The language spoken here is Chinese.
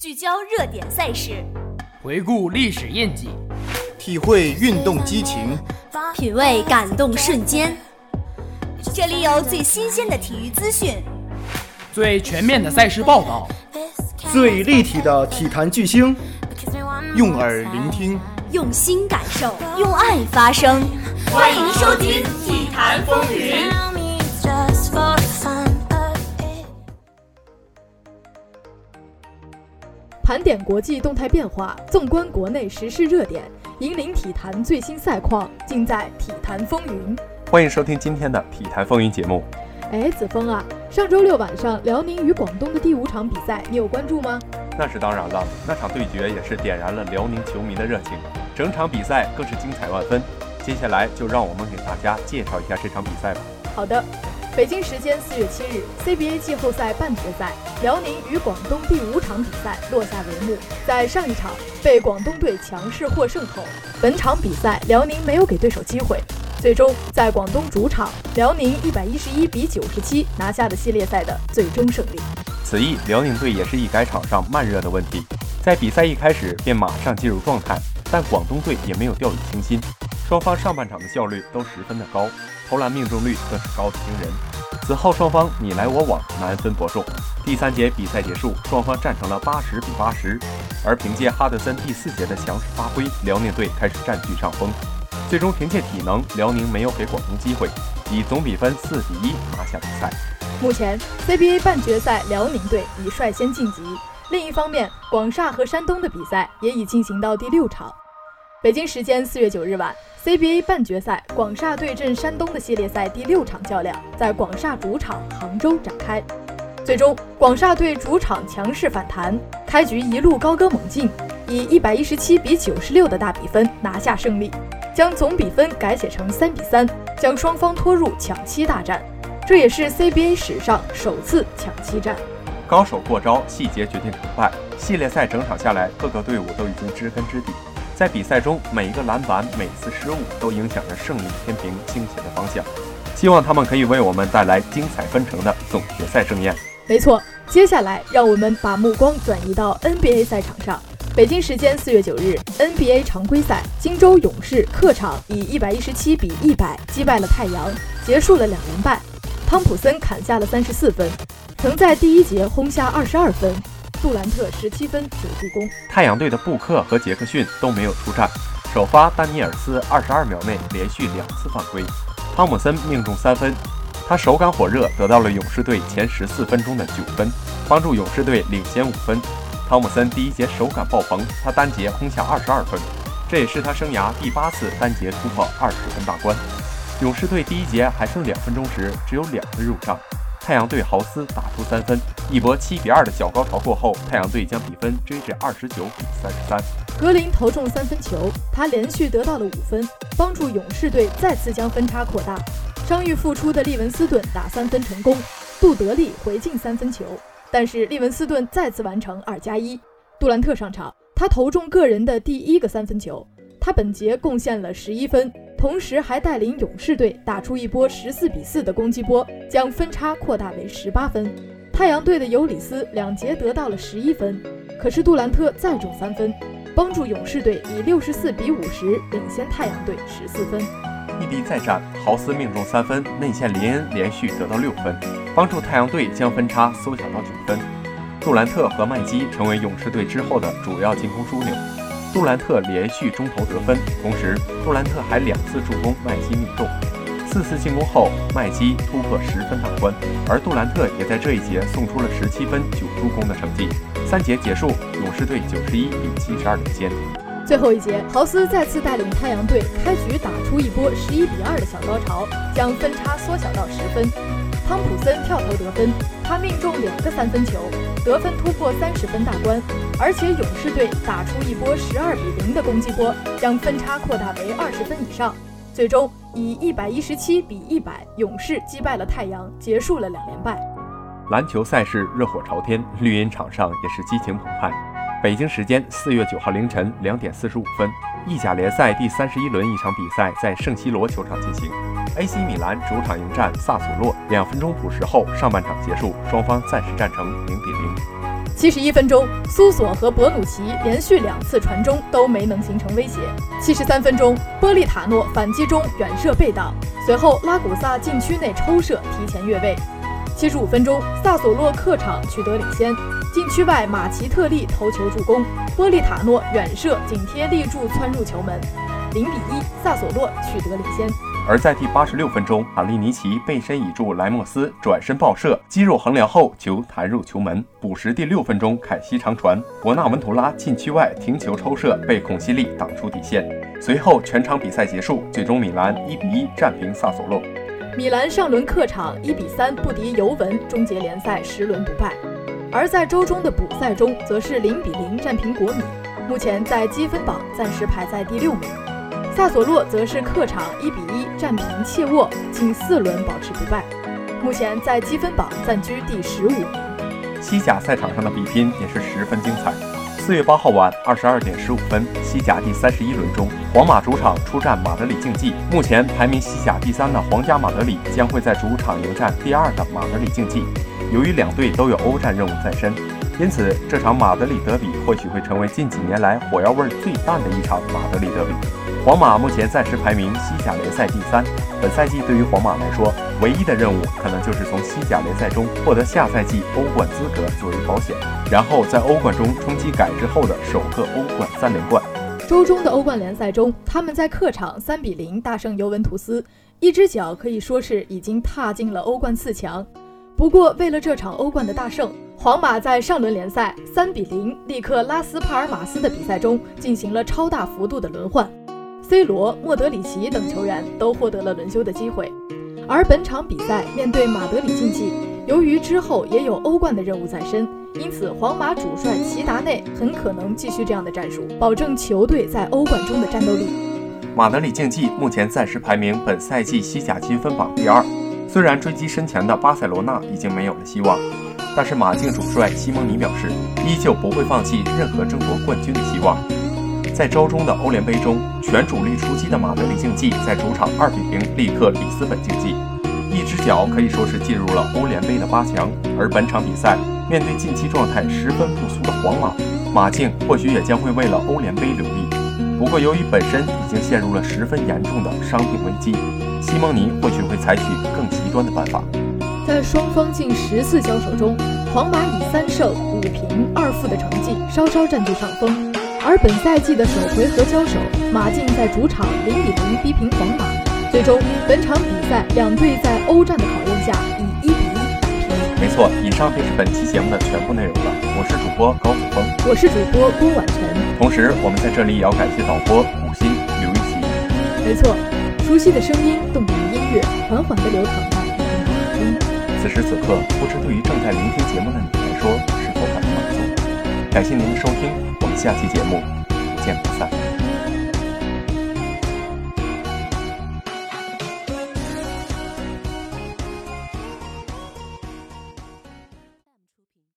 聚焦热点赛事，回顾历史印记，体会运动激情，品味感动瞬间。这里有最新鲜的体育资讯，最全面的赛事报道，最立体的体坛巨星，用耳聆听，用心感受，用爱发声。欢迎收听《体坛风云》。盘点国际动态变化，纵观国内时事热点，引领体坛最新赛况，尽在《体坛风云》。欢迎收听今天的《体坛风云》节目。哎，子枫啊，上周六晚上辽宁与广东的第五场比赛，你有关注吗？那是当然了，那场对决也是点燃了辽宁球迷的热情，整场比赛更是精彩万分。接下来就让我们给大家介绍一下这场比赛吧。好的。北京时间四月七日，CBA 季后赛半决赛，辽宁与广东第五场比赛落下帷幕。在上一场被广东队强势获胜后，本场比赛辽宁没有给对手机会，最终在广东主场，辽宁一百一十一比九十七拿下了系列赛的最终胜利。此役辽宁队也是一改场上慢热的问题，在比赛一开始便马上进入状态，但广东队也没有掉以轻心，双方上半场的效率都十分的高。投篮命中率更是高的惊人。此后双方你来我往，难分伯仲。第三节比赛结束，双方战成了八十比八十。而凭借哈德森第四节的强势发挥，辽宁队开始占据上风。最终凭借体能，辽宁没有给广东机会，以总比分四比一拿下比赛。目前 CBA 半决赛，辽宁队已率先晋级。另一方面，广厦和山东的比赛也已进行到第六场。北京时间四月九日晚。CBA 半决赛，广厦对阵山东的系列赛第六场较量在广厦主场杭州展开。最终，广厦队主场强势反弹，开局一路高歌猛进，以一百一十七比九十六的大比分拿下胜利，将总比分改写成三比三，将双方拖入抢七大战。这也是 CBA 史上首次抢七战。高手过招，细节决定成败。系列赛整场下来，各个队伍都已经知根知底。在比赛中，每一个篮板、每次失误都影响着胜利天平倾斜的方向。希望他们可以为我们带来精彩纷呈的总决赛盛宴。没错，接下来让我们把目光转移到 NBA 赛场上。北京时间四月九日，NBA 常规赛，金州勇士客场以一百一十七比一百击败了太阳，结束了两连败。汤普森砍下了三十四分，曾在第一节轰下二十二分。杜兰特十七分九助攻，太阳队的布克和杰克逊都没有出战。首发丹尼尔斯二十二秒内连续两次犯规，汤姆森命中三分，他手感火热，得到了勇士队前十四分钟的九分，帮助勇士队领先五分。汤姆森第一节手感爆棚，他单节轰下二十二分，这也是他生涯第八次单节突破二十分大关。勇士队第一节还剩两分钟时，只有两分入账。太阳队豪斯打出三分，一波七比二的小高潮过后，太阳队将比分追至二十九比三十三。格林投中三分球，他连续得到了五分，帮助勇士队再次将分差扩大。伤愈复出的利文斯顿打三分成功，杜德利回敬三分球，但是利文斯顿再次完成二加一。杜兰特上场，他投中个人的第一个三分球，他本节贡献了十一分。同时还带领勇士队打出一波十四比四的攻击波，将分差扩大为十八分。太阳队的尤里斯两节得到了十一分，可是杜兰特再中三分，帮助勇士队以六十四比五十领先太阳队十四分。异地再战，豪斯命中三分，内线林恩连续得到六分，帮助太阳队将分差缩小到九分。杜兰特和麦基成为勇士队之后的主要进攻枢纽。杜兰特连续中投得分，同时杜兰特还两次助攻麦基命中。四次进攻后，麦基突破十分大关，而杜兰特也在这一节送出了十七分九助攻的成绩。三节结束，勇士队九十一比七十二领先。最后一节，豪斯再次带领太阳队开局打出一波十一比二的小高潮，将分差缩小到十分。汤普森跳投得分，他命中两个三分球，得分突破三十分大关，而且勇士队打出一波十二比零的攻击波，将分差扩大为二十分以上，最终以一百一十七比一百，勇士击败了太阳，结束了两连败。篮球赛事热火朝天，绿茵场上也是激情澎湃。北京时间四月九号凌晨两点四十五分，意甲联赛第三十一轮一场比赛在圣西罗球场进行。AC 米兰主场迎战萨索洛，两分钟补时后，上半场结束，双方暂时战成零比零。七十一分钟，苏索和博努奇连续两次传中都没能形成威胁。七十三分钟，波利塔诺反击中远射被挡，随后拉古萨禁区内抽射提前越位。七十五分钟，萨索洛客场取得领先。禁区外，马奇特利头球助攻，波利塔诺远射紧贴立柱窜入球门，零比一，萨索洛取得领先。而在第八十六分钟，卡利尼奇背身倚住莱莫斯，转身爆射，肌肉横梁后球弹入球门。补时第六分钟，凯西长传，博纳文图拉禁区外停球抽射被孔西利挡出底线。随后全场比赛结束，最终米兰一比一战平萨索洛。米兰上轮客场一比三不敌尤文，终结联赛十轮不败。而在周中的补赛中，则是零比零战平国米，目前在积分榜暂时排在第六名。萨索洛则是客场一比一战平切沃，近四轮保持不败，目前在积分榜暂居第十五名。西甲赛场上的比拼也是十分精彩。四月八号晚二十二点十五分，西甲第三十一轮中，皇马主场出战马德里竞技。目前排名西甲第三的皇家马德里将会在主场迎战第二的马德里竞技。由于两队都有欧战任务在身，因此这场马德里德比或许会成为近几年来火药味最淡的一场马德里德比。皇马目前暂时排名西甲联赛第三，本赛季对于皇马来说，唯一的任务可能就是从西甲联赛中获得下赛季欧冠资格作为保险，然后在欧冠中冲击改制后的首个欧冠三连冠。周中的欧冠联赛中，他们在客场三比零大胜尤文图斯，一只脚可以说是已经踏进了欧冠四强。不过，为了这场欧冠的大胜，皇马在上轮联赛三比零力克拉斯帕尔马斯的比赛中进行了超大幅度的轮换，C 罗、莫德里奇等球员都获得了轮休的机会。而本场比赛面对马德里竞技，由于之后也有欧冠的任务在身，因此皇马主帅齐达内很可能继续这样的战术，保证球队在欧冠中的战斗力。马德里竞技目前暂时排名本赛季西甲积分榜第二。虽然追击身前的巴塞罗那已经没有了希望，但是马竞主帅西蒙尼表示，依旧不会放弃任何争夺冠军的希望。在周中的欧联杯中，全主力出击的马德里竞技在主场二比零力克里斯本竞技，一只脚可以说是进入了欧联杯的八强。而本场比赛面对近期状态十分不俗的皇马，马竞或许也将会为了欧联杯留力。不过，由于本身已经陷入了十分严重的伤病危机，西蒙尼或许会采取更极端的办法。在双方近十次交手中，皇马以三胜五平二负的成绩稍稍占据上风。而本赛季的首回合交手，马竞在主场零比零逼平皇马。最终，本场比赛两队在欧战的考验下以一比一打平。没错，以上便是本期节目的全部内容了。我是主播高子峰，我是主播郭婉晨。同时，我们在这里也要感谢导播古心刘玉琪。没错，熟悉的声音，动人的音乐，缓缓地流淌在你的脑海中。此时此刻，不知对于正在聆听节目的你来说，是否感到满足？感谢您的收听，我们下期节目不见不散。